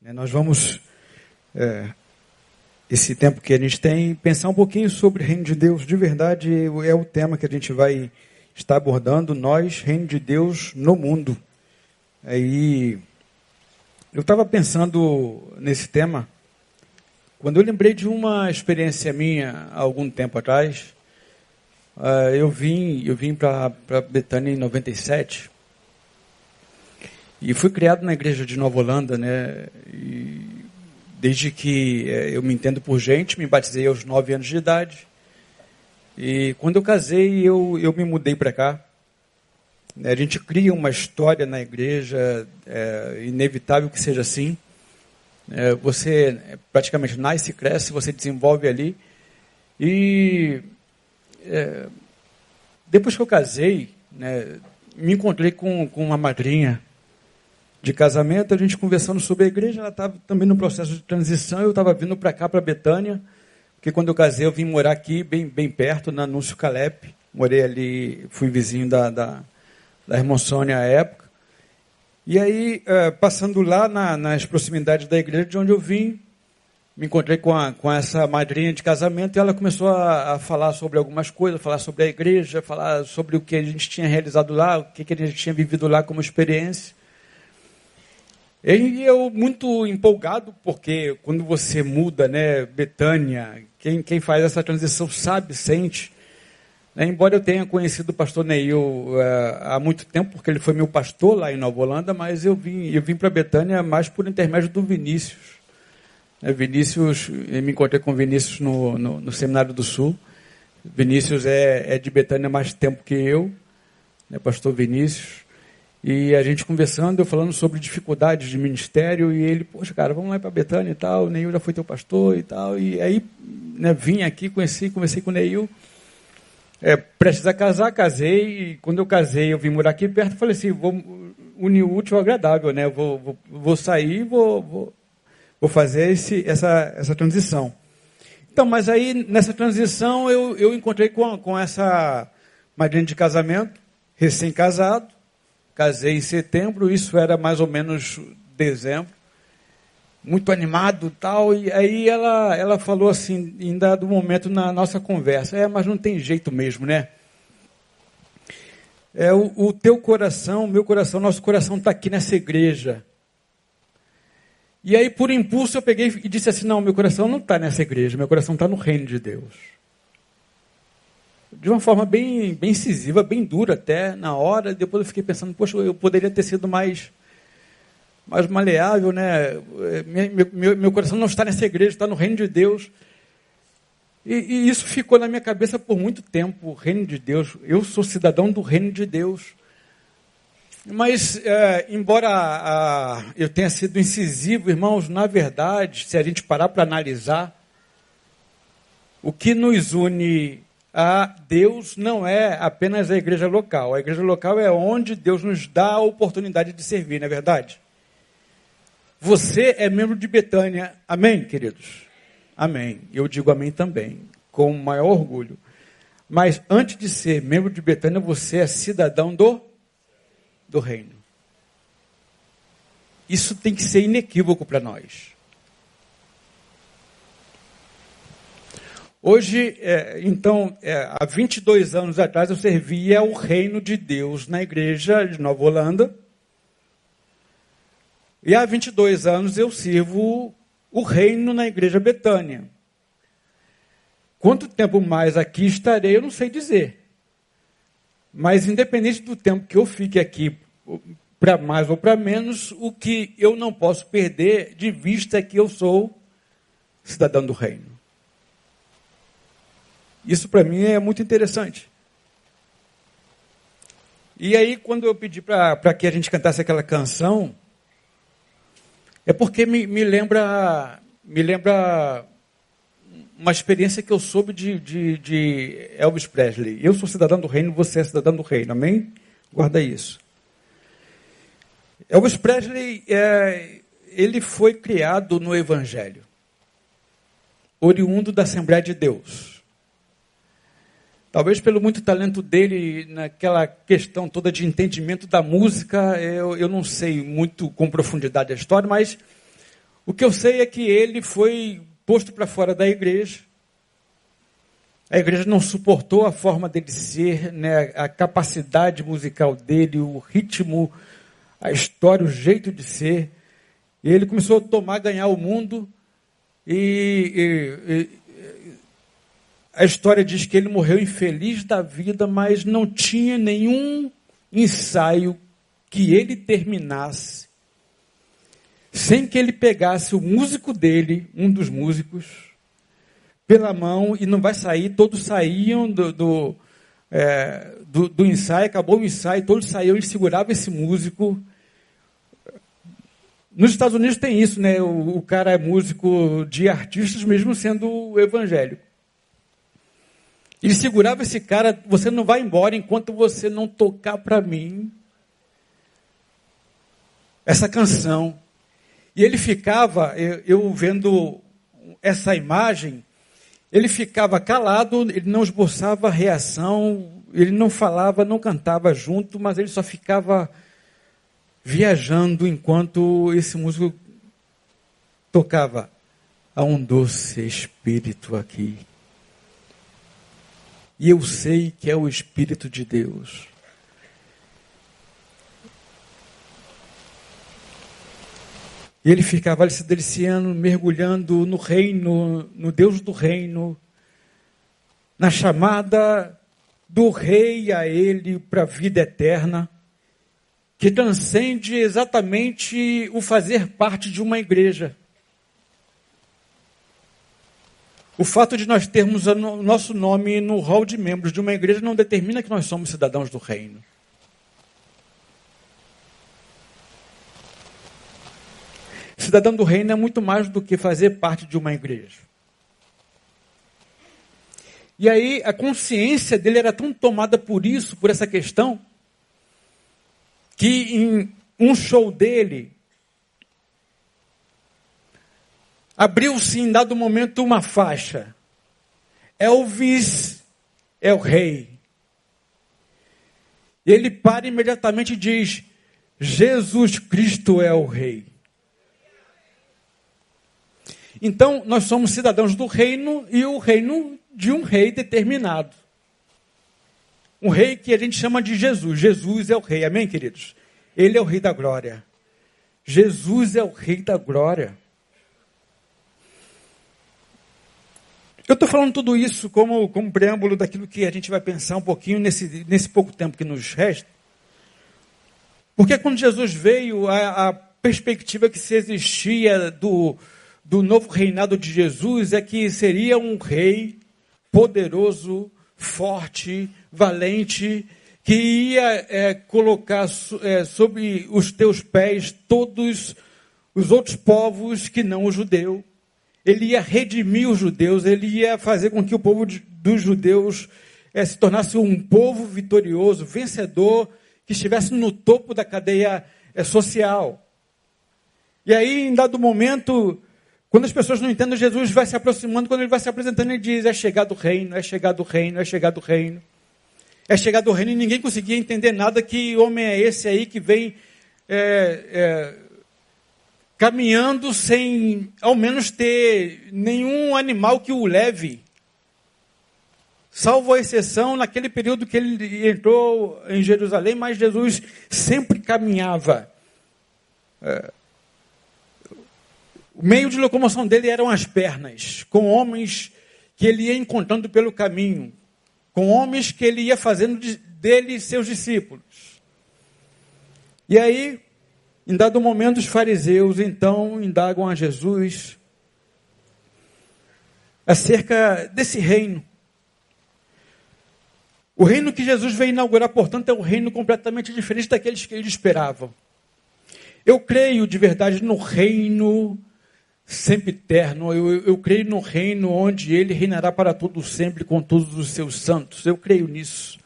Né, nós vamos, é, esse tempo que a gente tem, pensar um pouquinho sobre o reino de Deus. De verdade, é o tema que a gente vai estar abordando. Nós, reino de Deus no mundo. Aí, eu estava pensando nesse tema, quando eu lembrei de uma experiência minha há algum tempo atrás. Uh, eu vim, eu vim para Betânia em 97 e fui criado na igreja de Nova Holanda, né? E desde que é, eu me entendo por gente, me batizei aos nove anos de idade. E quando eu casei, eu, eu me mudei para cá. A gente cria uma história na igreja, é inevitável que seja assim. É, você praticamente nasce, cresce, você desenvolve ali. E é, depois que eu casei, né, me encontrei com, com uma madrinha de casamento, a gente conversando sobre a igreja, ela estava também no processo de transição, eu estava vindo para cá, para Betânia, porque quando eu casei eu vim morar aqui, bem, bem perto, na Anúncio Calep, morei ali, fui vizinho da, da, da irmã Sônia à época, e aí, é, passando lá na, nas proximidades da igreja de onde eu vim, me encontrei com, a, com essa madrinha de casamento e ela começou a, a, falar sobre algumas coisas, falar sobre a igreja, falar sobre o que a gente tinha realizado lá, o que, que a gente tinha vivido lá como experiência. E eu muito empolgado, porque quando você muda, né, Betânia, quem, quem faz essa transição sabe, sente. Né, embora eu tenha conhecido o pastor Neil uh, há muito tempo, porque ele foi meu pastor lá em Nova Holanda, mas eu vim, eu vim para Betânia mais por intermédio do Vinícius. Né, Vinícius, eu me encontrei com Vinícius no, no, no Seminário do Sul. Vinícius é, é de Betânia mais tempo que eu, né, pastor Vinícius. E a gente conversando, eu falando sobre dificuldades de ministério, e ele, poxa, cara, vamos lá para Betânia e tal, o Neil já foi teu pastor e tal. E aí né, vim aqui, conheci, conversei com o Neil. É, prestes a casar, casei, e quando eu casei, eu vim morar aqui perto, falei assim, vou unir o útil ao agradável, né? Vou, vou, vou sair, vou, vou, vou fazer esse, essa, essa transição. Então, mas aí, nessa transição, eu, eu encontrei com, com essa madrinha de casamento, recém-casado, Casei em setembro, isso era mais ou menos dezembro. Muito animado tal. E aí ela, ela falou assim, em dado momento na nossa conversa: É, mas não tem jeito mesmo, né? É o, o teu coração, meu coração, nosso coração está aqui nessa igreja. E aí, por impulso, eu peguei e disse assim: Não, meu coração não está nessa igreja, meu coração está no reino de Deus de uma forma bem, bem incisiva, bem dura até na hora. Depois eu fiquei pensando, poxa, eu poderia ter sido mais, mais maleável, né? Meu, meu, meu coração não está nessa igreja, está no reino de Deus. E, e, isso ficou na minha cabeça por muito tempo, o reino de Deus. Eu sou cidadão do reino de Deus. Mas, é, embora a, eu tenha sido incisivo, irmãos, na verdade, se a gente parar para analisar, o que nos une a Deus não é apenas a igreja local. A igreja local é onde Deus nos dá a oportunidade de servir, não é verdade? Você é membro de Betânia. Amém, queridos? Amém. Eu digo amém também, com o maior orgulho. Mas antes de ser membro de Betânia, você é cidadão do, do reino. Isso tem que ser inequívoco para nós. Hoje, é, então, é, há 22 anos atrás, eu servia o reino de Deus na igreja de Nova Holanda. E há 22 anos eu sirvo o reino na igreja Betânia. Quanto tempo mais aqui estarei, eu não sei dizer. Mas, independente do tempo que eu fique aqui, para mais ou para menos, o que eu não posso perder de vista é que eu sou cidadão do reino. Isso para mim é muito interessante. E aí, quando eu pedi para que a gente cantasse aquela canção, é porque me, me, lembra me lembra uma experiência que eu soube de, de, de, Elvis Presley. Eu sou cidadão do reino, você é cidadão do reino, amém? Guarda isso. Elvis Presley, é, ele foi criado no Evangelho, oriundo da Assembleia de Deus. Talvez pelo muito talento dele naquela questão toda de entendimento da música, eu, eu não sei muito com profundidade a história, mas o que eu sei é que ele foi posto para fora da igreja. A igreja não suportou a forma dele ser, né, a capacidade musical dele, o ritmo, a história, o jeito de ser. E ele começou a tomar, ganhar o mundo. E, a história diz que ele morreu infeliz da vida, mas não tinha nenhum ensaio que ele terminasse sem que ele pegasse o músico dele, um dos músicos, pela mão e não vai sair. Todos saíam do, do, é, do, do ensaio, acabou o ensaio, todos saíam, ele segurava esse músico nos Estados Unidos tem isso, né? O, o cara é músico de artistas, mesmo sendo evangélico. Ele segurava esse cara, você não vai embora enquanto você não tocar para mim essa canção. E ele ficava, eu, vendo essa imagem, ele ficava calado, ele não esboçava reação, ele não falava, não cantava junto, mas ele só ficava viajando enquanto esse músico tocava. Há um doce espírito aqui. E eu sei que é o Espírito de Deus. Ele ficava se deliciando, mergulhando no reino, no Deus do reino, na chamada do rei a ele para a vida eterna que transcende exatamente o fazer parte de uma igreja. O fato de nós termos o nosso nome no hall de membros de uma igreja não determina que nós somos cidadãos do reino. Cidadão do reino é muito mais do que fazer parte de uma igreja. E aí a consciência dele era tão tomada por isso, por essa questão, que em um show dele abriu-se em dado momento uma faixa. Elvis é o rei. Ele para imediatamente e diz: Jesus Cristo é o rei. Então, nós somos cidadãos do reino e o reino de um rei determinado. Um rei que a gente chama de Jesus. Jesus é o rei, amém, queridos? Ele é o rei da glória. Jesus é o rei da glória. Eu estou falando tudo isso como, como preâmbulo daquilo que a gente vai pensar um pouquinho nesse, nesse pouco tempo que nos resta. Porque quando Jesus veio, a, a perspectiva que se existia do, do novo reinado de Jesus é que seria um rei poderoso, forte, valente, que ia é, colocar é, sobre os teus pés todos os outros povos que não o judeu. Ele ia redimir os judeus, ele ia fazer com que o povo de, dos judeus é, se tornasse um povo vitorioso, vencedor, que estivesse no topo da cadeia é, social. E aí, em dado momento, quando as pessoas não entendem, Jesus vai se aproximando, quando ele vai se apresentando, ele diz: É chegado o reino, é chegado o reino, é chegado o reino. É chegado o reino e ninguém conseguia entender nada. Que homem é esse aí que vem é, caminhando sem ao menos ter nenhum animal que o leve? Salvo a exceção naquele período que ele entrou em Jerusalém, mas Jesus sempre caminhava. É, o meio de locomoção dele eram as pernas, com homens que ele ia encontrando pelo caminho, com homens que ele ia fazendo dele seus discípulos. E aí, em dado momento, os fariseus então indagam a Jesus acerca desse reino. O reino que Jesus veio inaugurar, portanto, é um reino completamente diferente daqueles que eles esperavam. Eu creio de verdade no reino sempre eterno. Eu, eu, creio no reino onde ele reinará para todo sempre com todos os seus santos. Eu creio nisso.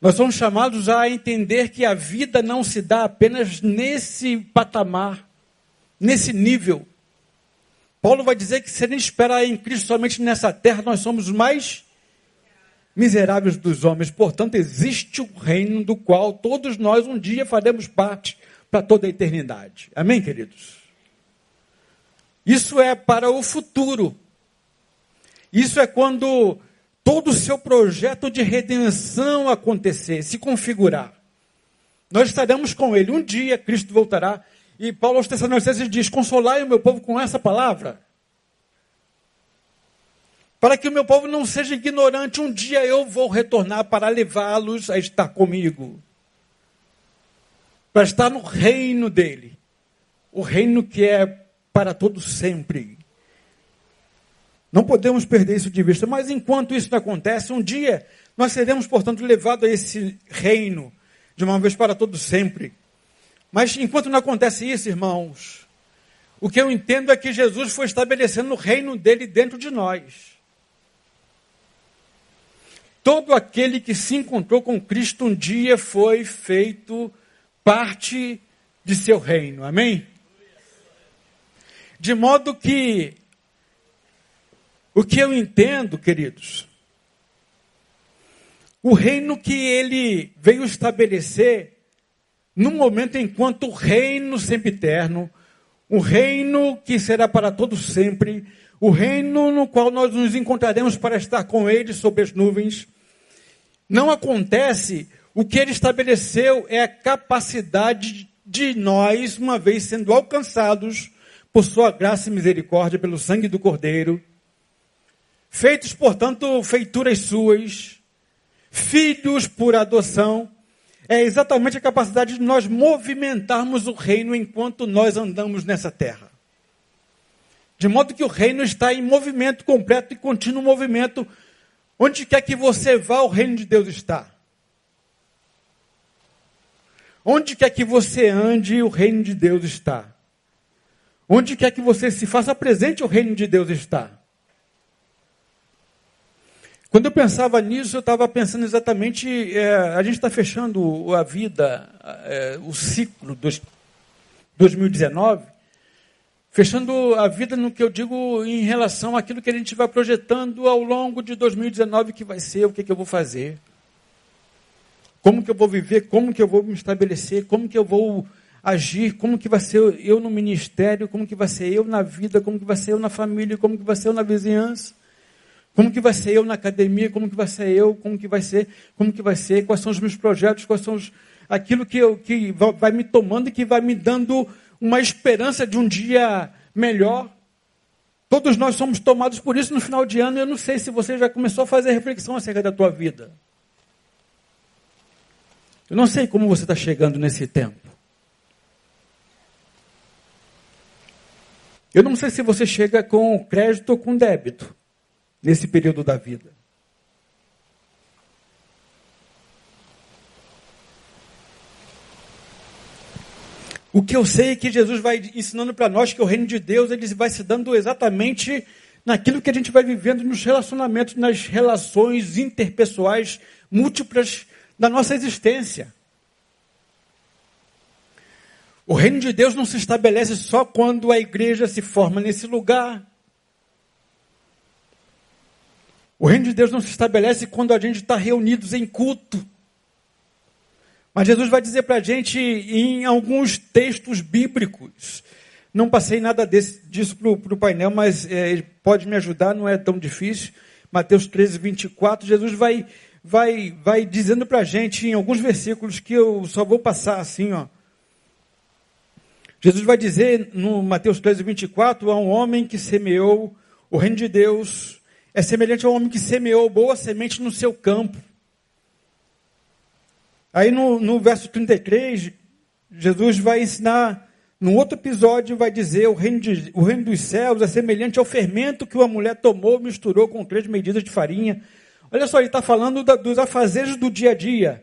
Nós somos chamados a entender que a vida não se dá apenas nesse patamar, nesse nível. Paulo vai dizer que se a gente espera em Cristo somente nessa terra, nós somos mais miseráveis dos homens. Portanto, existe o reino do qual todos nós um dia faremos parte para toda a eternidade. Amém, queridos? Isso é para o futuro. Isso é quando todo o seu projeto de redenção acontecer, se configurar. Nós estaremos com ele. Um dia Cristo voltará. E Paulo aos Tessalonicenses diz: Consolai o meu povo com essa palavra. Para que o meu povo não seja ignorante, um dia eu vou retornar para levá-los a estar comigo. Para estar no reino dele. O reino que é para todo sempre. Não podemos perder isso de vista. Mas enquanto isso não acontece, um dia nós seremos, portanto, levados a esse reino de uma vez para todo sempre. Mas enquanto não acontece isso, irmãos, o que eu entendo é que Jesus foi estabelecendo o reino dele dentro de nós. Todo aquele que se encontrou com Cristo um dia foi feito parte de seu reino. Amém? De modo que o que eu entendo, queridos, o reino que ele veio estabelecer no momento enquanto o reino sempre eterno, o reino que será para todos sempre, o reino no qual nós nos encontraremos para estar com ele sob as nuvens, não acontece. O que ele estabeleceu é a capacidade de nós, uma vez sendo alcançados por sua graça e misericórdia, pelo sangue do Cordeiro, feitos, portanto, feituras suas, filhos por adoção, é exatamente a capacidade de nós movimentarmos o reino enquanto nós andamos nessa terra. De modo que o reino está em movimento completo e contínuo movimento. Onde quer que você vá, o reino de Deus está. Onde quer que você ande, o reino de Deus está. Onde quer que você se faça presente, o reino de Deus está. Quando eu pensava nisso, eu estava pensando exatamente, é, a gente está fechando a vida, é, o ciclo de 2019, fechando a vida no que eu digo em relação àquilo que a gente vai projetando ao longo de 2019 que vai ser, o que, que eu vou fazer, como que eu vou viver, como que eu vou me estabelecer, como que eu vou agir, como que vai ser eu no ministério, como que vai ser eu na vida, como que vai ser eu na família, como que vai ser eu na vizinhança. Como que vai ser eu na academia? Como que vai ser eu? Como que vai ser? Como que vai ser? Quais são os meus projetos? Quais são os, aquilo que, eu, que vai me tomando e que vai me dando uma esperança de um dia melhor? Todos nós somos tomados por isso no final de ano. Eu não sei se você já começou a fazer reflexão acerca da tua vida. Eu não sei como você está chegando nesse tempo. Eu não sei se você chega com crédito ou com débito nesse período da vida. O que eu sei é que Jesus vai ensinando para nós que o reino de Deus ele vai se dando exatamente naquilo que a gente vai vivendo nos relacionamentos, nas relações interpessoais múltiplas da nossa existência. O reino de Deus não se estabelece só quando a igreja se forma nesse lugar. O reino de Deus não se estabelece quando a gente está reunidos em culto. Mas Jesus vai dizer para a gente em alguns textos bíblicos. Não passei nada desse, disso para o painel, mas é, pode me ajudar, não é tão difícil. Mateus 13, 24, Jesus vai, vai, vai dizendo para a gente em alguns versículos que eu só vou passar assim, ó. Jesus vai dizer no Mateus 13, 24, a um homem que semeou o reino de Deus é semelhante ao homem que semeou boa semente no seu campo. Aí no, no verso 33, Jesus vai ensinar, num outro episódio, vai dizer: o reino, de, o reino dos céus é semelhante ao fermento que uma mulher tomou, misturou com três medidas de farinha. Olha só, ele está falando da, dos afazeres do dia a dia.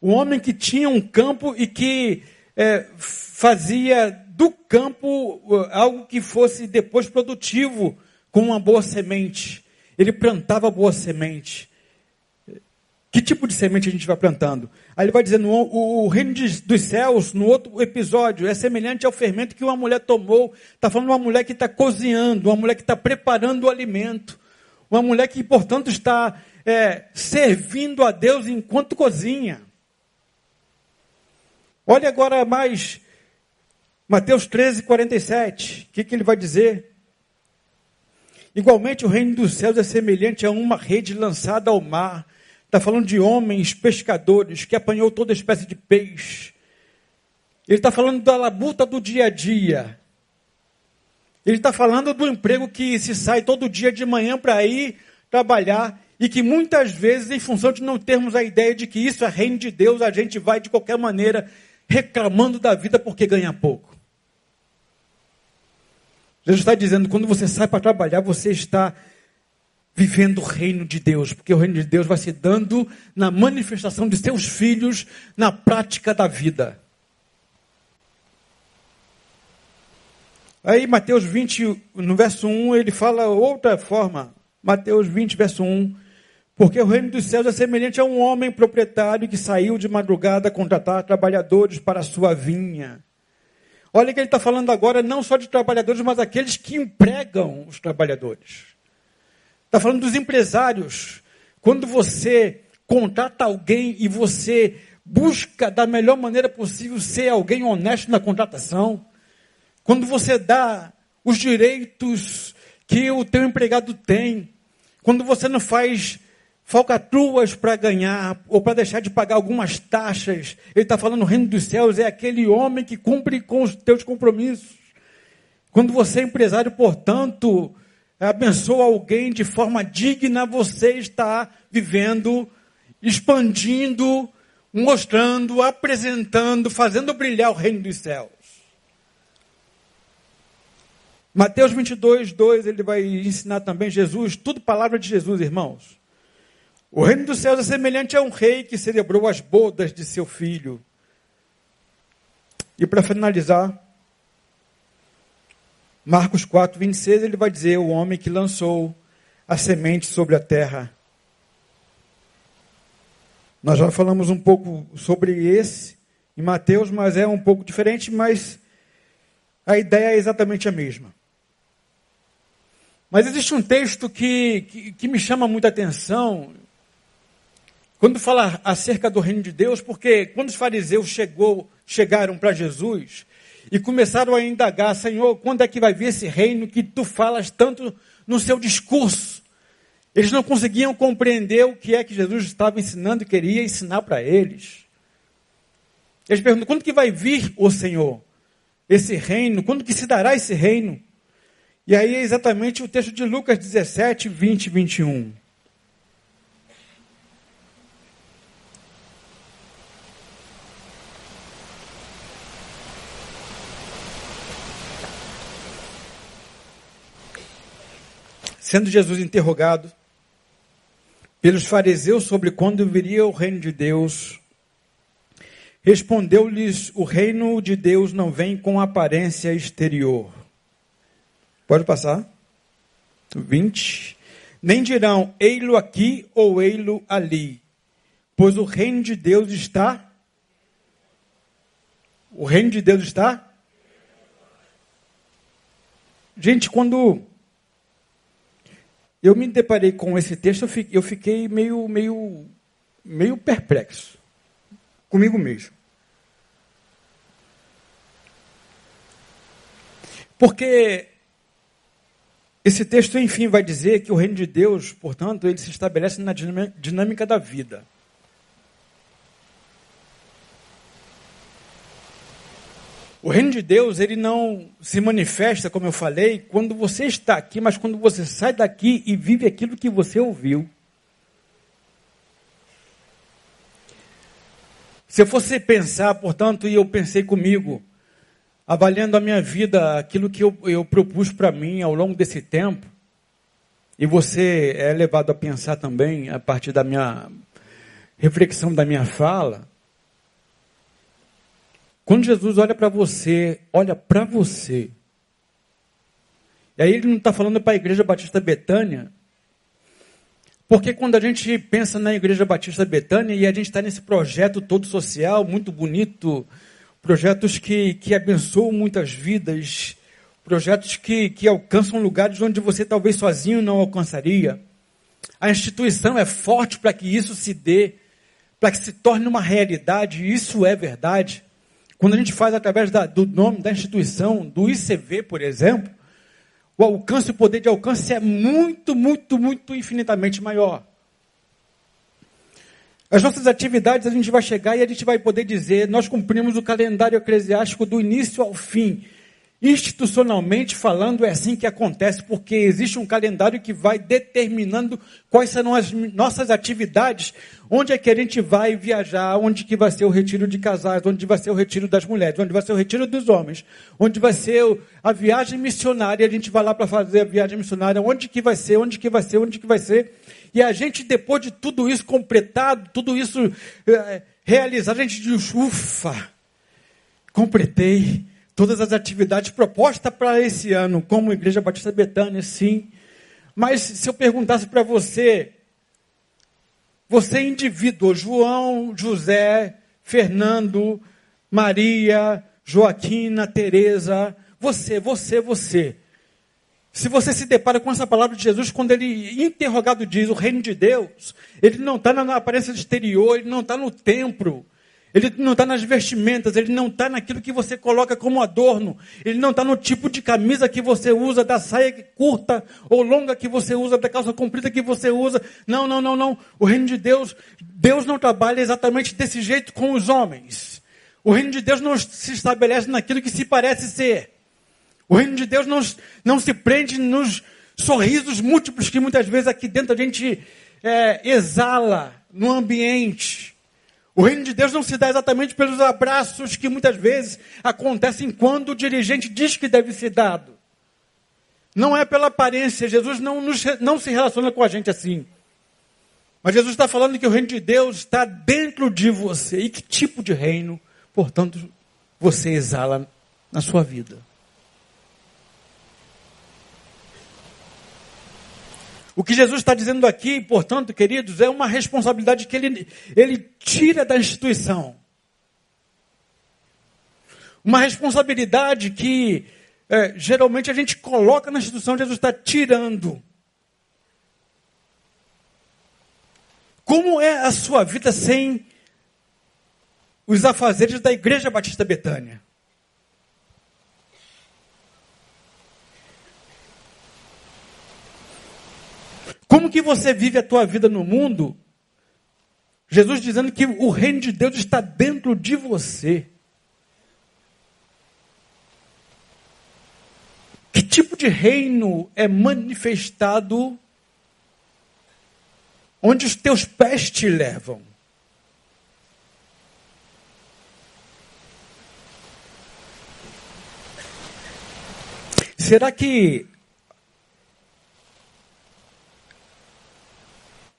O homem que tinha um campo e que é, fazia do campo uh, algo que fosse depois produtivo com uma boa semente. Ele plantava boa semente. Que tipo de semente a gente vai plantando? Aí ele vai dizendo: o, o reino de, dos céus, no outro episódio, é semelhante ao fermento que uma mulher tomou. Está falando uma mulher que está cozinhando, uma mulher que está preparando o alimento. Uma mulher que, portanto, está é, servindo a Deus enquanto cozinha. Olha agora mais Mateus 13, 47. O que, que ele vai dizer? Igualmente, o reino dos céus é semelhante a uma rede lançada ao mar. Está falando de homens pescadores que apanhou toda espécie de peixe. Ele está falando da labuta do dia a dia. Ele está falando do emprego que se sai todo dia de manhã para ir trabalhar e que muitas vezes, em função de não termos a ideia de que isso é reino de Deus, a gente vai de qualquer maneira reclamando da vida porque ganha pouco. Jesus está dizendo: quando você sai para trabalhar, você está vivendo o reino de Deus, porque o reino de Deus vai se dando na manifestação de seus filhos, na prática da vida. Aí, Mateus 20, no verso 1, ele fala outra forma. Mateus 20, verso 1. Porque o reino dos céus é semelhante a um homem proprietário que saiu de madrugada a contratar trabalhadores para a sua vinha. Olha que ele está falando agora não só de trabalhadores, mas aqueles que empregam os trabalhadores. Está falando dos empresários. Quando você contrata alguém e você busca da melhor maneira possível ser alguém honesto na contratação, quando você dá os direitos que o teu empregado tem, quando você não faz falcatruas para ganhar ou para deixar de pagar algumas taxas, ele está falando o reino dos céus é aquele homem que cumpre com os teus compromissos. Quando você é empresário, portanto, abençoa alguém de forma digna, você está vivendo, expandindo, mostrando, apresentando, fazendo brilhar o reino dos céus. Mateus 22, 2, ele vai ensinar também Jesus, tudo palavra de Jesus, irmãos. O reino dos céus é semelhante a um rei que celebrou as bodas de seu filho. E para finalizar, Marcos 4, 26, ele vai dizer: O homem que lançou a semente sobre a terra. Nós já falamos um pouco sobre esse em Mateus, mas é um pouco diferente, mas a ideia é exatamente a mesma. Mas existe um texto que, que, que me chama muita atenção quando fala acerca do reino de Deus, porque quando os fariseus chegou, chegaram para Jesus e começaram a indagar, Senhor, quando é que vai vir esse reino que tu falas tanto no seu discurso? Eles não conseguiam compreender o que é que Jesus estava ensinando e queria ensinar para eles. Eles perguntam, quando que vai vir o Senhor? Esse reino, quando que se dará esse reino? E aí é exatamente o texto de Lucas 17, 20 e 21. Sendo Jesus interrogado pelos fariseus sobre quando viria o reino de Deus, respondeu-lhes: O reino de Deus não vem com aparência exterior Pode passar. 20. Nem dirão, ei-lo aqui ou ei-lo ali, pois o reino de Deus está. O reino de Deus está. Gente, quando eu me deparei com esse texto, eu fiquei meio, meio, meio perplexo comigo mesmo. Porque esse texto, enfim, vai dizer que o reino de Deus, portanto, ele se estabelece na dinâmica da vida. O reino de Deus, ele não se manifesta, como eu falei, quando você está aqui, mas quando você sai daqui e vive aquilo que você ouviu. Se eu fosse pensar, portanto, e eu pensei comigo, avaliando a minha vida, aquilo que eu, eu propus para mim ao longo desse tempo, e você é levado a pensar também, a partir da minha reflexão da minha fala, quando Jesus olha para você, olha para você, e aí ele não está falando para a Igreja Batista Betânia, porque quando a gente pensa na Igreja Batista Betânia e a gente está nesse projeto todo social, muito bonito, projetos que, que abençoam muitas vidas, projetos que, que alcançam lugares onde você talvez sozinho não alcançaria. A instituição é forte para que isso se dê, para que se torne uma realidade, isso é verdade. Quando a gente faz através da, do nome da instituição, do ICV, por exemplo, o alcance, o poder de alcance é muito, muito, muito infinitamente maior. As nossas atividades a gente vai chegar e a gente vai poder dizer: nós cumprimos o calendário eclesiástico do início ao fim. Institucionalmente falando, é assim que acontece, porque existe um calendário que vai determinando quais serão as nossas atividades, onde é que a gente vai viajar, onde que vai ser o retiro de casais, onde vai ser o retiro das mulheres, onde vai ser o retiro dos homens, onde vai ser a viagem missionária, a gente vai lá para fazer a viagem missionária, onde que vai ser, onde que vai ser, onde que vai ser. E a gente, depois de tudo isso completado, tudo isso é, realizado, a gente diz, ufa, completei todas as atividades propostas para esse ano, como Igreja Batista Betânia, sim. Mas se eu perguntasse para você, você é indivíduo, João, José, Fernando, Maria, Joaquina, Teresa, você, você, você. Se você se depara com essa palavra de Jesus, quando ele, interrogado, diz o reino de Deus, ele não está na aparência exterior, ele não está no templo, ele não está nas vestimentas, ele não está naquilo que você coloca como adorno, ele não está no tipo de camisa que você usa, da saia curta ou longa que você usa, da calça comprida que você usa. Não, não, não, não. O reino de Deus, Deus não trabalha exatamente desse jeito com os homens. O reino de Deus não se estabelece naquilo que se parece ser. O reino de Deus não, não se prende nos sorrisos múltiplos que muitas vezes aqui dentro a gente é, exala no ambiente. O reino de Deus não se dá exatamente pelos abraços que muitas vezes acontecem quando o dirigente diz que deve ser dado. Não é pela aparência. Jesus não, nos, não se relaciona com a gente assim. Mas Jesus está falando que o reino de Deus está dentro de você. E que tipo de reino, portanto, você exala na sua vida? O que Jesus está dizendo aqui, portanto, queridos, é uma responsabilidade que ele, ele tira da instituição. Uma responsabilidade que é, geralmente a gente coloca na instituição, Jesus está tirando. Como é a sua vida sem os afazeres da Igreja Batista Betânia? Como que você vive a tua vida no mundo? Jesus dizendo que o reino de Deus está dentro de você. Que tipo de reino é manifestado onde os teus pés te levam? Será que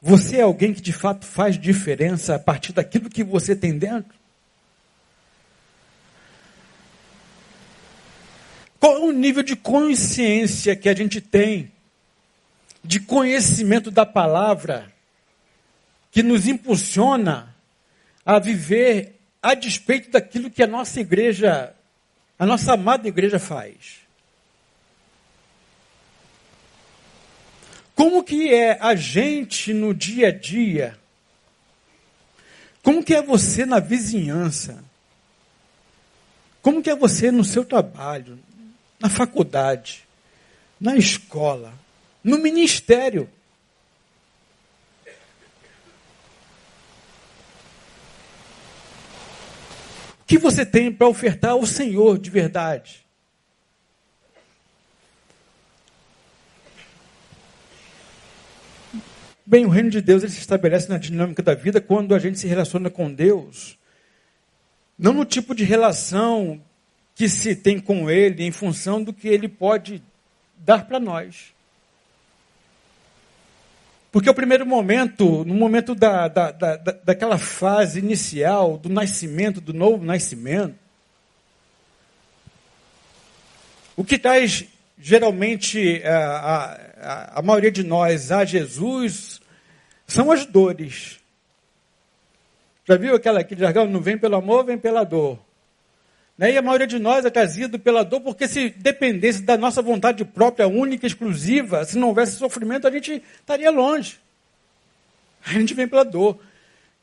Você é alguém que de fato faz diferença a partir daquilo que você tem dentro? Qual é o nível de consciência que a gente tem, de conhecimento da palavra, que nos impulsiona a viver a despeito daquilo que a nossa igreja, a nossa amada igreja faz? Como que é a gente no dia a dia? Como que é você na vizinhança? Como que é você no seu trabalho, na faculdade, na escola, no ministério? O que você tem para ofertar ao Senhor de verdade? Bem, o reino de Deus ele se estabelece na dinâmica da vida quando a gente se relaciona com Deus, não no tipo de relação que se tem com Ele em função do que Ele pode dar para nós. Porque o primeiro momento, no momento da, da, da, daquela fase inicial, do nascimento, do novo nascimento, o que traz geralmente a, a, a maioria de nós a Jesus são as dores. Já viu aquela, aquele jargão? Não vem pelo amor, vem pela dor. Né? E a maioria de nós é trazido pela dor, porque se dependesse da nossa vontade própria, única, exclusiva, se não houvesse sofrimento, a gente estaria longe. A gente vem pela dor.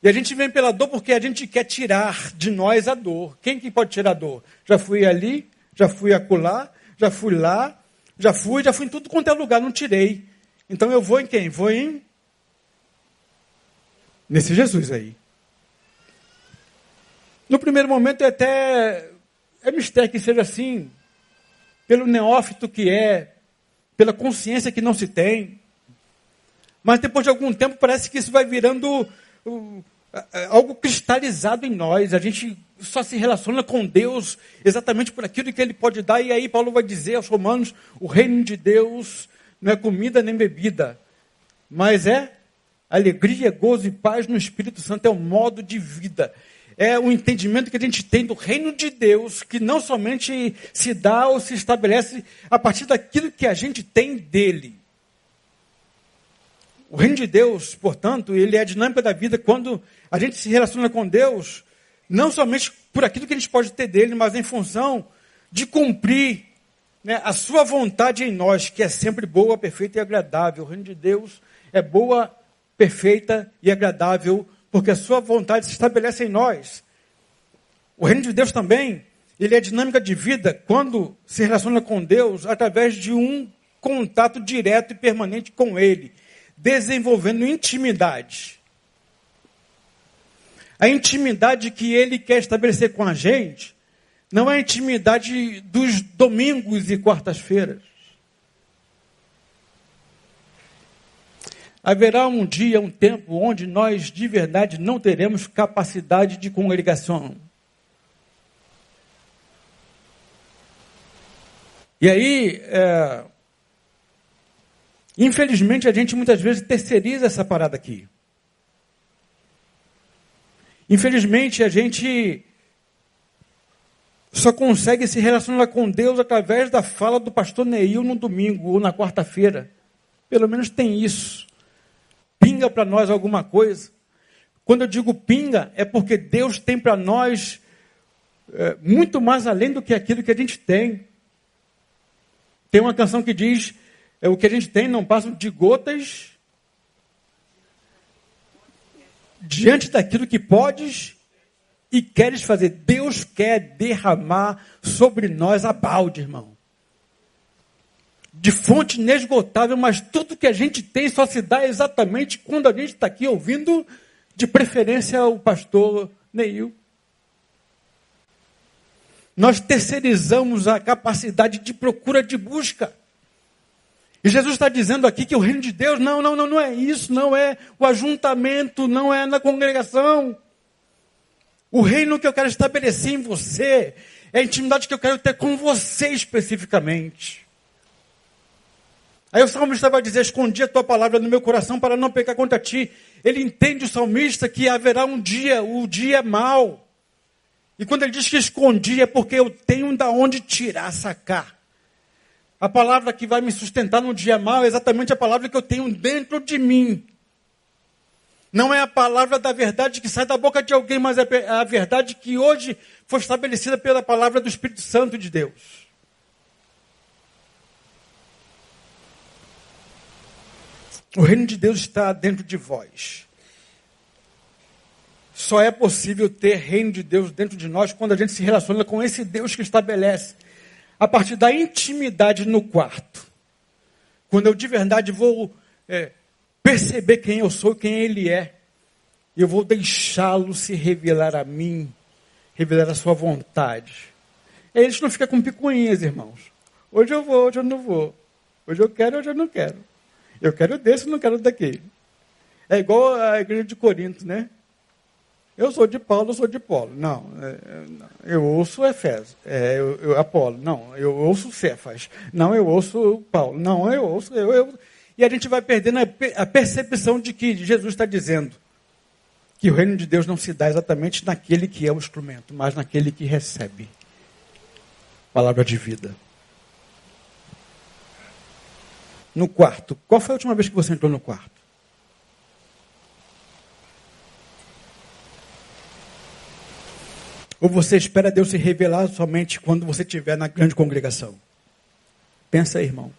E a gente vem pela dor porque a gente quer tirar de nós a dor. Quem que pode tirar a dor? Já fui ali, já fui acolá, já fui lá, já fui, já fui em tudo quanto é lugar, não tirei. Então eu vou em quem? Vou em. Nesse Jesus aí. No primeiro momento é até. É mistério que seja assim. Pelo neófito que é, pela consciência que não se tem. Mas depois de algum tempo parece que isso vai virando uh, algo cristalizado em nós. A gente só se relaciona com Deus exatamente por aquilo que Ele pode dar. E aí Paulo vai dizer aos romanos: o reino de Deus não é comida nem bebida, mas é alegria, gozo e paz no Espírito Santo. É o modo de vida. É o entendimento que a gente tem do reino de Deus, que não somente se dá ou se estabelece a partir daquilo que a gente tem dele. O reino de Deus, portanto, ele é a dinâmica da vida quando a gente se relaciona com Deus, não somente por aquilo que a gente pode ter dele, mas em função de cumprir né, a sua vontade em nós, que é sempre boa, perfeita e agradável. O reino de Deus é boa, perfeita e agradável, porque a sua vontade se estabelece em nós. O reino de Deus também, ele é dinâmica de vida quando se relaciona com Deus através de um contato direto e permanente com Ele desenvolvendo intimidade. A intimidade que ele quer estabelecer com a gente não é a intimidade dos domingos e quartas-feiras. Haverá um dia, um tempo, onde nós de verdade não teremos capacidade de congregação. E aí, é, Infelizmente, a gente muitas vezes terceiriza essa parada aqui. Infelizmente, a gente só consegue se relacionar com Deus através da fala do pastor Neil no domingo ou na quarta-feira. Pelo menos tem isso. Pinga para nós alguma coisa. Quando eu digo pinga, é porque Deus tem para nós é, muito mais além do que aquilo que a gente tem. Tem uma canção que diz: é o que a gente tem, não passa de gotas diante daquilo que podes e queres fazer. Deus quer derramar sobre nós a balde, irmão. De fonte inesgotável, mas tudo que a gente tem só se dá exatamente quando a gente está aqui ouvindo, de preferência, o pastor Neil. Nós terceirizamos a capacidade de procura de busca. E Jesus está dizendo aqui que o reino de Deus, não, não, não, não é isso, não é o ajuntamento, não é na congregação. O reino que eu quero estabelecer em você é a intimidade que eu quero ter com você especificamente. Aí o salmista vai dizer: Escondi a tua palavra no meu coração para não pecar contra ti. Ele entende o salmista que haverá um dia, o dia mau. E quando ele diz que escondi é porque eu tenho da onde tirar, sacar. A palavra que vai me sustentar no dia mal é exatamente a palavra que eu tenho dentro de mim. Não é a palavra da verdade que sai da boca de alguém, mas é a verdade que hoje foi estabelecida pela palavra do Espírito Santo de Deus. O reino de Deus está dentro de vós. Só é possível ter reino de Deus dentro de nós quando a gente se relaciona com esse Deus que estabelece a partir da intimidade no quarto. Quando eu de verdade vou é, perceber quem eu sou, quem ele é, eu vou deixá-lo se revelar a mim, revelar a sua vontade. Aí eles não ficam com picuinhas, irmãos. Hoje eu vou, hoje eu não vou. Hoje eu quero, hoje eu não quero. Eu quero desse, não quero daquele. É igual a igreja de Corinto, né? Eu sou de Paulo, eu sou de Paulo. Não, é, eu ouço Efésio, é, eu, eu, Apolo. Não, eu ouço Cefas. Não, eu ouço Paulo. Não, eu ouço. Eu, eu. E a gente vai perdendo a, a percepção de que Jesus está dizendo que o reino de Deus não se dá exatamente naquele que é o instrumento, mas naquele que recebe palavra de vida. No quarto, qual foi a última vez que você entrou no quarto? Ou você espera Deus se revelar somente quando você estiver na grande congregação? Pensa aí, irmão.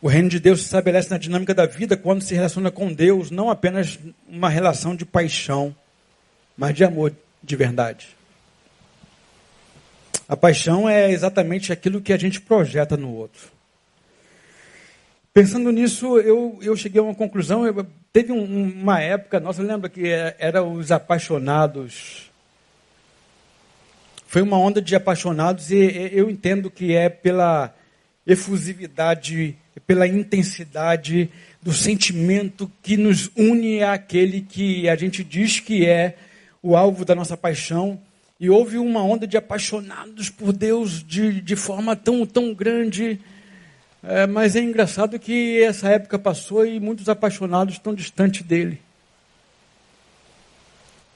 O reino de Deus se estabelece na dinâmica da vida quando se relaciona com Deus, não apenas uma relação de paixão, mas de amor de verdade. A paixão é exatamente aquilo que a gente projeta no outro. Pensando nisso, eu, eu cheguei a uma conclusão. Eu, teve um, uma época, nossa, lembra que é, era os apaixonados. Foi uma onda de apaixonados e eu entendo que é pela efusividade pela intensidade do sentimento que nos une àquele que a gente diz que é o alvo da nossa paixão. E houve uma onda de apaixonados por Deus de, de forma tão, tão grande. É, mas é engraçado que essa época passou e muitos apaixonados estão distantes dele.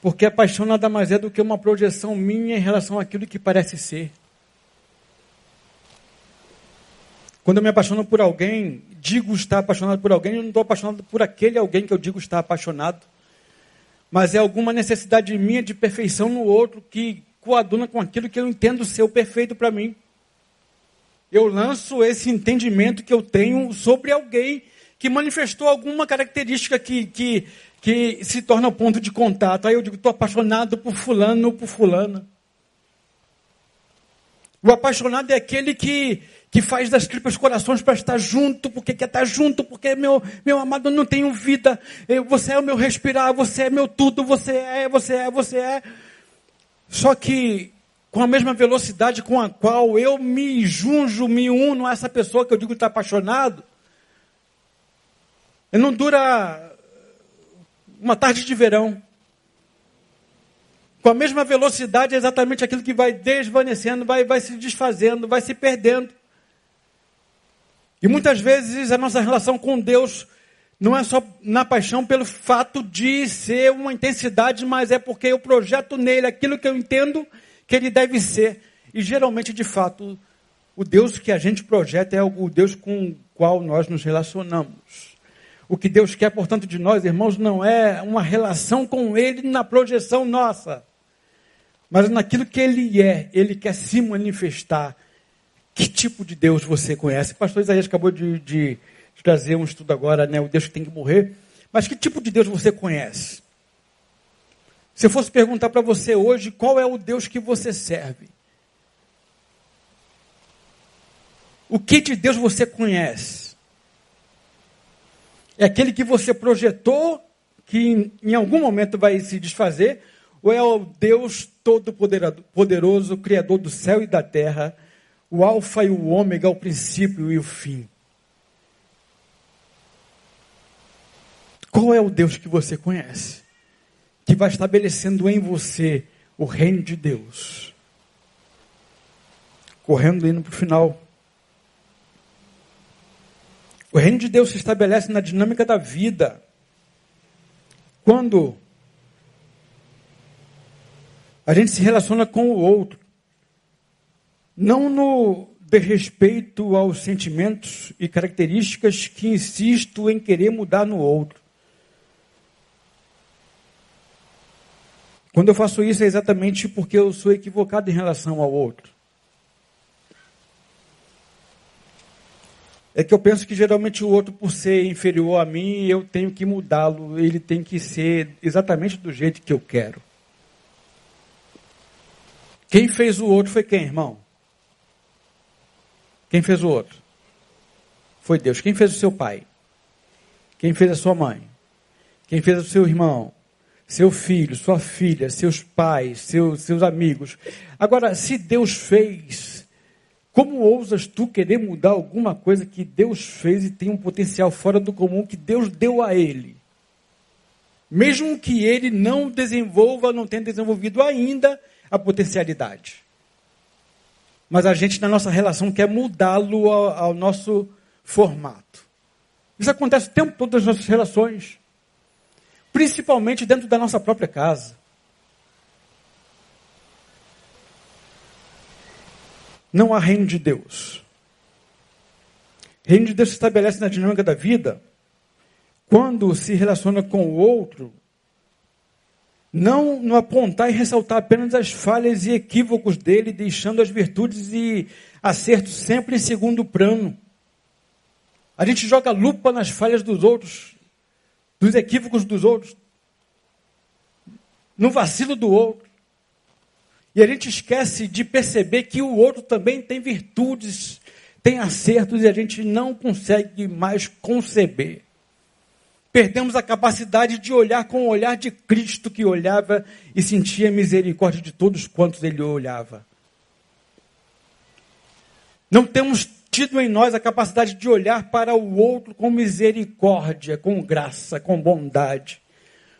Porque a paixão nada mais é do que uma projeção minha em relação àquilo que parece ser. Quando eu me apaixono por alguém, digo estar apaixonado por alguém, eu não estou apaixonado por aquele alguém que eu digo estar apaixonado. Mas é alguma necessidade minha de perfeição no outro que coaduna com aquilo que eu entendo ser o perfeito para mim. Eu lanço esse entendimento que eu tenho sobre alguém que manifestou alguma característica que, que, que se torna ponto de contato. Aí eu digo, estou apaixonado por fulano ou por fulana. O apaixonado é aquele que, que faz das tripas corações para estar junto, porque quer estar junto, porque meu, meu amado eu não tenho vida, eu, você é o meu respirar, você é meu tudo, você é, você é, você é. Só que com a mesma velocidade com a qual eu me junjo, me uno a essa pessoa que eu digo estar apaixonado, não dura uma tarde de verão com a mesma velocidade, é exatamente aquilo que vai desvanecendo, vai, vai se desfazendo, vai se perdendo. E muitas vezes a nossa relação com Deus não é só na paixão pelo fato de ser uma intensidade, mas é porque eu projeto nele aquilo que eu entendo que ele deve ser. E geralmente, de fato, o Deus que a gente projeta é o Deus com o qual nós nos relacionamos. O que Deus quer, portanto, de nós, irmãos, não é uma relação com Ele na projeção nossa mas naquilo que ele é, ele quer se manifestar. Que tipo de Deus você conhece? O pastor Isaías acabou de, de, trazer um estudo agora, né? O Deus que tem que morrer. Mas que tipo de Deus você conhece? Se eu fosse perguntar para você hoje, qual é o Deus que você serve? O que de Deus você conhece? É aquele que você projetou, que em, algum momento vai se desfazer, ou é o Deus Todo-Poderoso, Criador do céu e da terra, o Alfa e o Ômega, o princípio e o fim? Qual é o Deus que você conhece? Que vai estabelecendo em você o reino de Deus. Correndo indo para o final. O reino de Deus se estabelece na dinâmica da vida. Quando a gente se relaciona com o outro. Não no desrespeito aos sentimentos e características que insisto em querer mudar no outro. Quando eu faço isso é exatamente porque eu sou equivocado em relação ao outro. É que eu penso que geralmente o outro, por ser inferior a mim, eu tenho que mudá-lo, ele tem que ser exatamente do jeito que eu quero. Quem fez o outro foi quem, irmão? Quem fez o outro? Foi Deus. Quem fez o seu pai? Quem fez a sua mãe? Quem fez o seu irmão? Seu filho, sua filha, seus pais, seus, seus amigos. Agora, se Deus fez, como ousas tu querer mudar alguma coisa que Deus fez e tem um potencial fora do comum que Deus deu a ele? Mesmo que ele não desenvolva, não tenha desenvolvido ainda, a potencialidade. Mas a gente, na nossa relação, quer mudá-lo ao, ao nosso formato. Isso acontece o tempo todo nas nossas relações. Principalmente dentro da nossa própria casa. Não há reino de Deus. Reino de Deus se estabelece na dinâmica da vida quando se relaciona com o outro não no apontar e ressaltar apenas as falhas e equívocos dele, deixando as virtudes e acertos sempre em segundo plano. A gente joga lupa nas falhas dos outros, dos equívocos dos outros, no vacilo do outro. E a gente esquece de perceber que o outro também tem virtudes, tem acertos e a gente não consegue mais conceber. Perdemos a capacidade de olhar com o olhar de Cristo que olhava e sentia misericórdia de todos quantos ele olhava. Não temos tido em nós a capacidade de olhar para o outro com misericórdia, com graça, com bondade,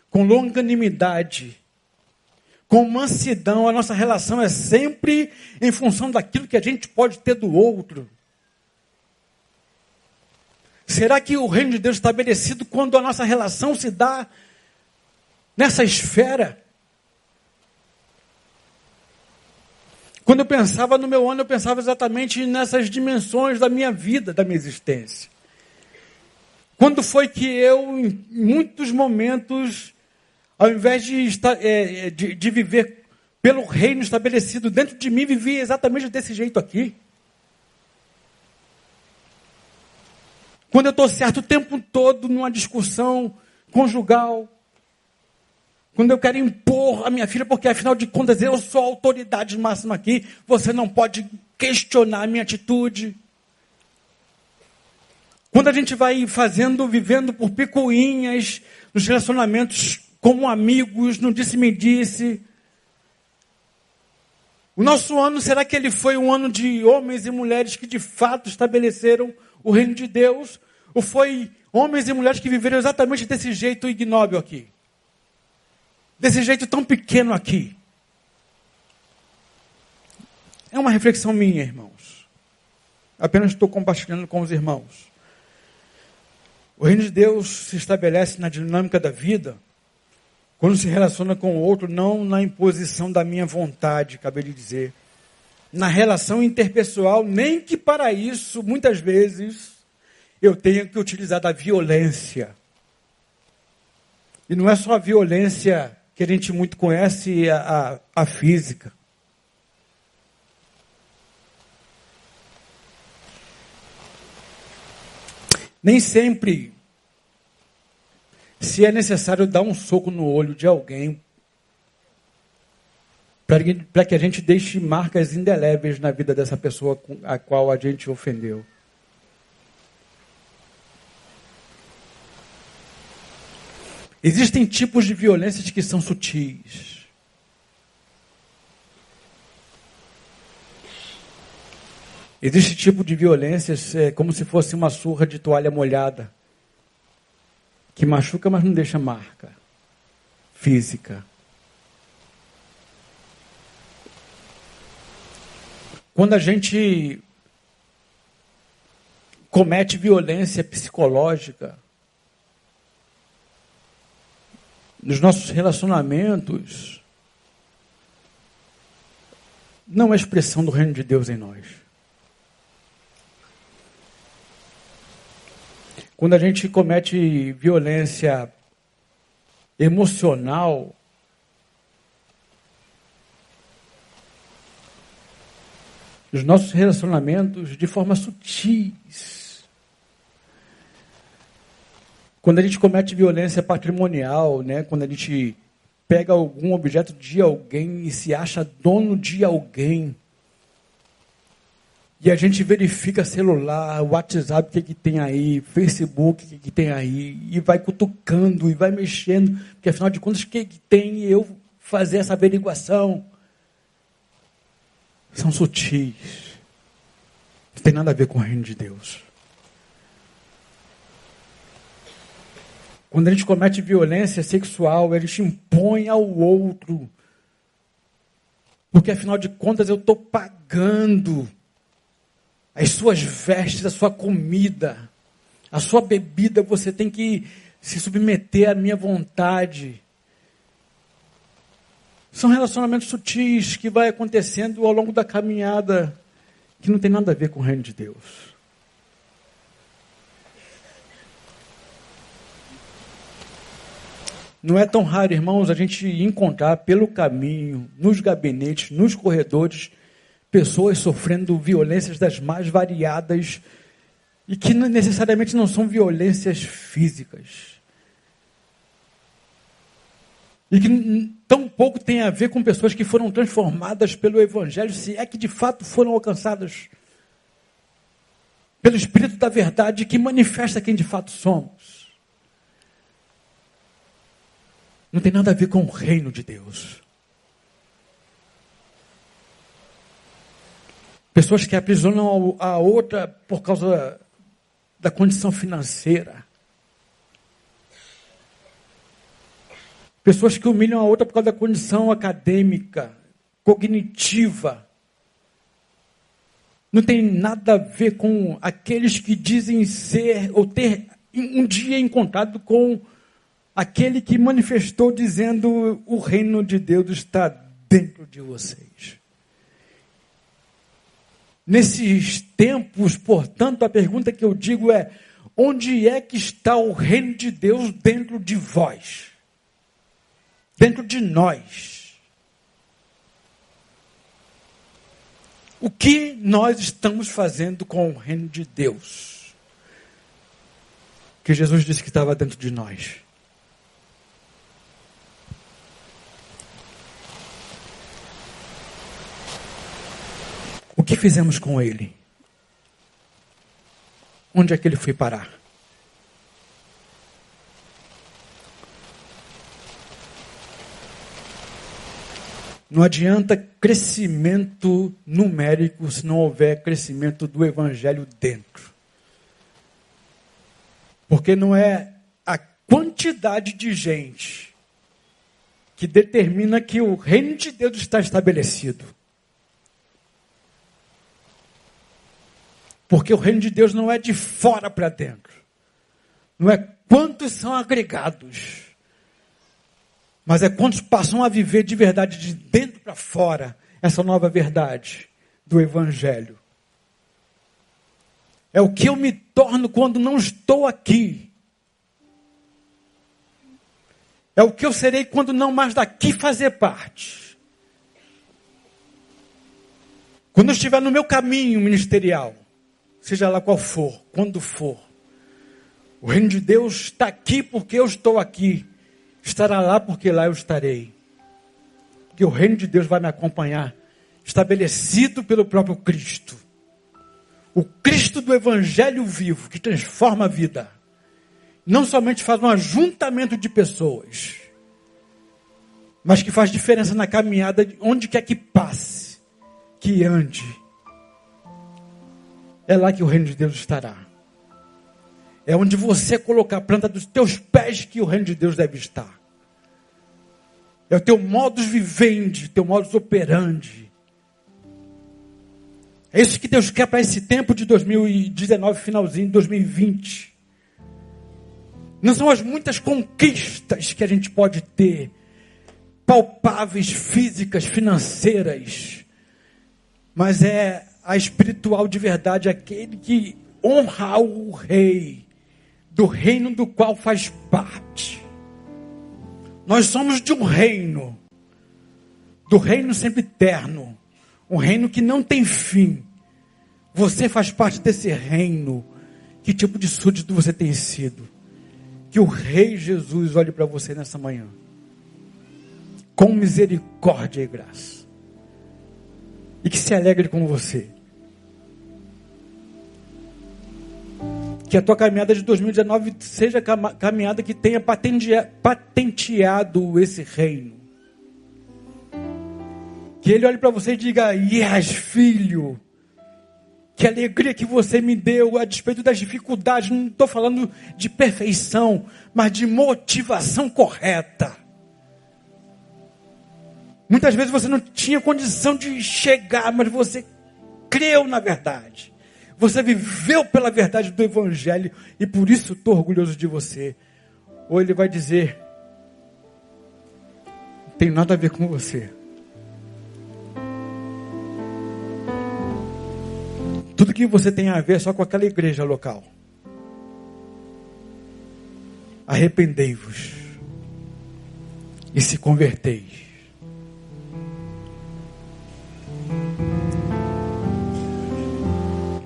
com longanimidade, com mansidão. A nossa relação é sempre em função daquilo que a gente pode ter do outro. Será que o reino de Deus é estabelecido quando a nossa relação se dá nessa esfera? Quando eu pensava no meu ano, eu pensava exatamente nessas dimensões da minha vida, da minha existência. Quando foi que eu, em muitos momentos, ao invés de, estar, é, de, de viver pelo reino estabelecido dentro de mim, vivia exatamente desse jeito aqui? Quando eu estou certo o tempo todo numa discussão conjugal. Quando eu quero impor a minha filha, porque afinal de contas eu sou a autoridade máxima aqui, você não pode questionar a minha atitude. Quando a gente vai fazendo, vivendo por picuinhas, nos relacionamentos como amigos, no disse-me-disse. O nosso ano, será que ele foi um ano de homens e mulheres que de fato estabeleceram o reino de Deus? Ou foi homens e mulheres que viveram exatamente desse jeito ignóbil aqui? Desse jeito tão pequeno aqui? É uma reflexão minha, irmãos. Apenas estou compartilhando com os irmãos. O reino de Deus se estabelece na dinâmica da vida quando se relaciona com o outro, não na imposição da minha vontade, acabei de dizer. Na relação interpessoal, nem que para isso, muitas vezes, eu tenho que utilizar da violência. E não é só a violência que a gente muito conhece, a, a, a física. Nem sempre, se é necessário dar um soco no olho de alguém, para que a gente deixe marcas indeléveis na vida dessa pessoa a qual a gente ofendeu. Existem tipos de violências que são sutis. Existe tipo de violências é, como se fosse uma surra de toalha molhada, que machuca, mas não deixa marca física. Quando a gente comete violência psicológica, nos nossos relacionamentos, não é expressão do reino de Deus em nós. Quando a gente comete violência emocional, os nossos relacionamentos de forma sutis, Quando a gente comete violência patrimonial, né, quando a gente pega algum objeto de alguém e se acha dono de alguém, e a gente verifica celular, WhatsApp, o que, que tem aí, Facebook, o que, que tem aí, e vai cutucando e vai mexendo, porque afinal de contas, o que, que tem eu fazer essa averiguação? São sutis. Não tem nada a ver com o reino de Deus. Quando a gente comete violência sexual, a gente impõe ao outro. Porque afinal de contas eu estou pagando as suas vestes, a sua comida, a sua bebida, você tem que se submeter à minha vontade. São relacionamentos sutis que vai acontecendo ao longo da caminhada, que não tem nada a ver com o reino de Deus. Não é tão raro, irmãos, a gente encontrar pelo caminho, nos gabinetes, nos corredores, pessoas sofrendo violências das mais variadas E que necessariamente não são violências físicas. E que tão pouco tem a ver com pessoas que foram transformadas pelo Evangelho, se é que de fato foram alcançadas pelo Espírito da Verdade que manifesta quem de fato somos. Não tem nada a ver com o reino de Deus. Pessoas que aprisionam a outra por causa da condição financeira. Pessoas que humilham a outra por causa da condição acadêmica, cognitiva. Não tem nada a ver com aqueles que dizem ser ou ter um dia encontrado com aquele que manifestou dizendo: o reino de Deus está dentro de vocês. Nesses tempos, portanto, a pergunta que eu digo é: onde é que está o reino de Deus dentro de vós? Dentro de nós? O que nós estamos fazendo com o reino de Deus? Que Jesus disse que estava dentro de nós. Que fizemos com ele? Onde é que ele foi parar? Não adianta crescimento numérico se não houver crescimento do evangelho dentro. Porque não é a quantidade de gente que determina que o reino de Deus está estabelecido. Porque o reino de Deus não é de fora para dentro. Não é quantos são agregados. Mas é quantos passam a viver de verdade de dentro para fora essa nova verdade do Evangelho. É o que eu me torno quando não estou aqui. É o que eu serei quando não mais daqui fazer parte. Quando eu estiver no meu caminho ministerial seja lá qual for, quando for. O reino de Deus está aqui porque eu estou aqui. Estará lá porque lá eu estarei. Porque o reino de Deus vai me acompanhar, estabelecido pelo próprio Cristo. O Cristo do Evangelho vivo, que transforma a vida. Não somente faz um ajuntamento de pessoas, mas que faz diferença na caminhada, onde quer que passe, que ande é lá que o reino de Deus estará. É onde você colocar a planta dos teus pés que o reino de Deus deve estar. É o teu modus vivendi, teu modus operandi. É isso que Deus quer para esse tempo de 2019, finalzinho de 2020. Não são as muitas conquistas que a gente pode ter, palpáveis, físicas, financeiras, mas é a espiritual de verdade, aquele que honra o rei, do reino do qual faz parte. Nós somos de um reino, do reino sempre eterno, um reino que não tem fim. Você faz parte desse reino. Que tipo de súdito você tem sido? Que o Rei Jesus olhe para você nessa manhã, com misericórdia e graça e que se alegre com você. Que a tua caminhada de 2019 seja caminhada que tenha patenteado esse reino. Que ele olhe para você e diga: Yes, filho. Que alegria que você me deu a despeito das dificuldades. Não estou falando de perfeição, mas de motivação correta. Muitas vezes você não tinha condição de chegar, mas você creu na verdade. Você viveu pela verdade do Evangelho e por isso estou orgulhoso de você. Ou ele vai dizer: não tem nada a ver com você. Tudo que você tem a ver é só com aquela igreja local. Arrependei-vos e se converteis.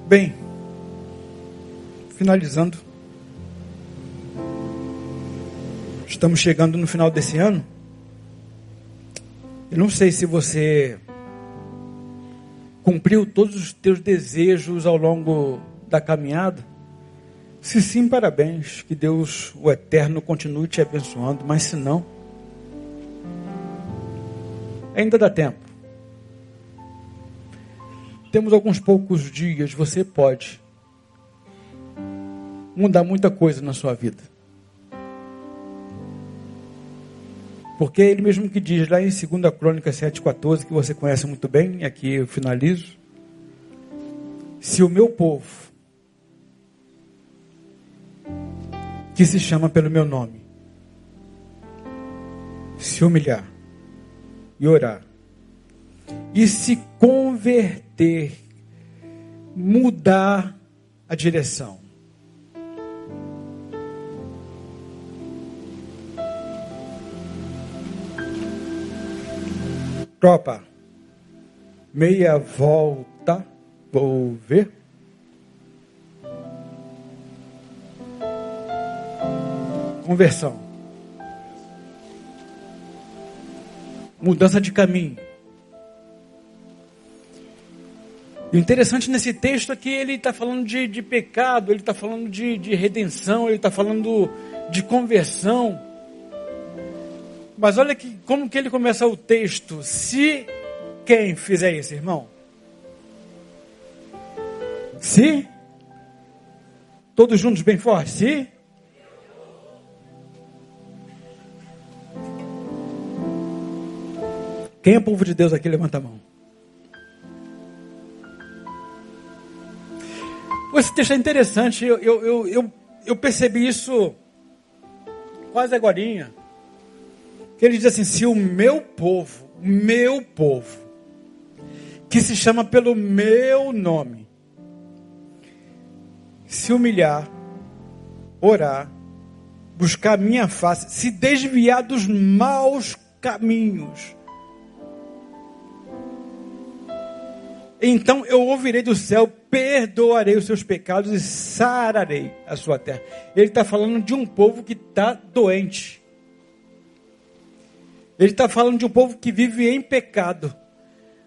Bem, finalizando. Estamos chegando no final desse ano. Eu não sei se você cumpriu todos os teus desejos ao longo da caminhada. Se sim, parabéns. Que Deus, o Eterno, continue te abençoando. Mas se não, ainda dá tempo. Temos alguns poucos dias. Você pode mudar muita coisa na sua vida. Porque ele mesmo que diz lá em 2 Crônica 7,14, que você conhece muito bem, e aqui eu finalizo. Se o meu povo, que se chama pelo meu nome, se humilhar e orar, e se converter, mudar a direção, Tropa, meia volta, vou ver. Conversão. Mudança de caminho. O interessante nesse texto é que ele está falando de, de, pecado, ele está falando de, de redenção, ele está falando de conversão. Mas olha que, como que ele começa o texto. Se quem fizer isso, irmão? Se? Todos juntos bem forte. Se? Quem é povo de Deus aqui? Levanta a mão. Esse texto é interessante. Eu, eu, eu, eu percebi isso quase agora que ele diz assim: se o meu povo, meu povo, que se chama pelo meu nome, se humilhar, orar, buscar minha face, se desviar dos maus caminhos, então eu ouvirei do céu, perdoarei os seus pecados e sararei a sua terra. Ele está falando de um povo que está doente. Ele está falando de um povo que vive em pecado,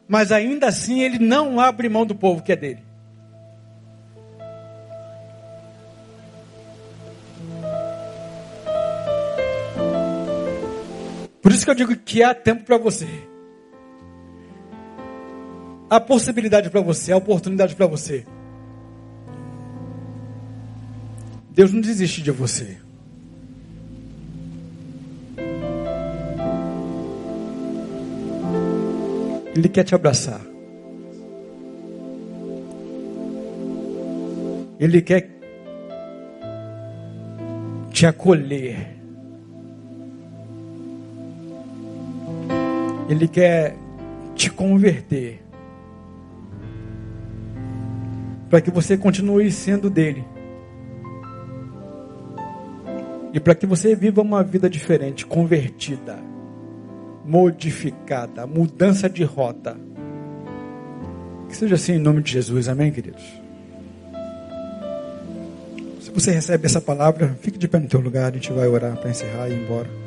mas ainda assim ele não abre mão do povo que é dele. Por isso que eu digo que há tempo para você. Há possibilidade para você, há oportunidade para você. Deus não desiste de você. Ele quer te abraçar. Ele quer te acolher. Ele quer te converter. Para que você continue sendo dele. E para que você viva uma vida diferente, convertida modificada, mudança de rota. Que seja assim em nome de Jesus, amém, queridos? Se você recebe essa palavra, fique de pé no teu lugar, a gente vai orar para encerrar e ir embora.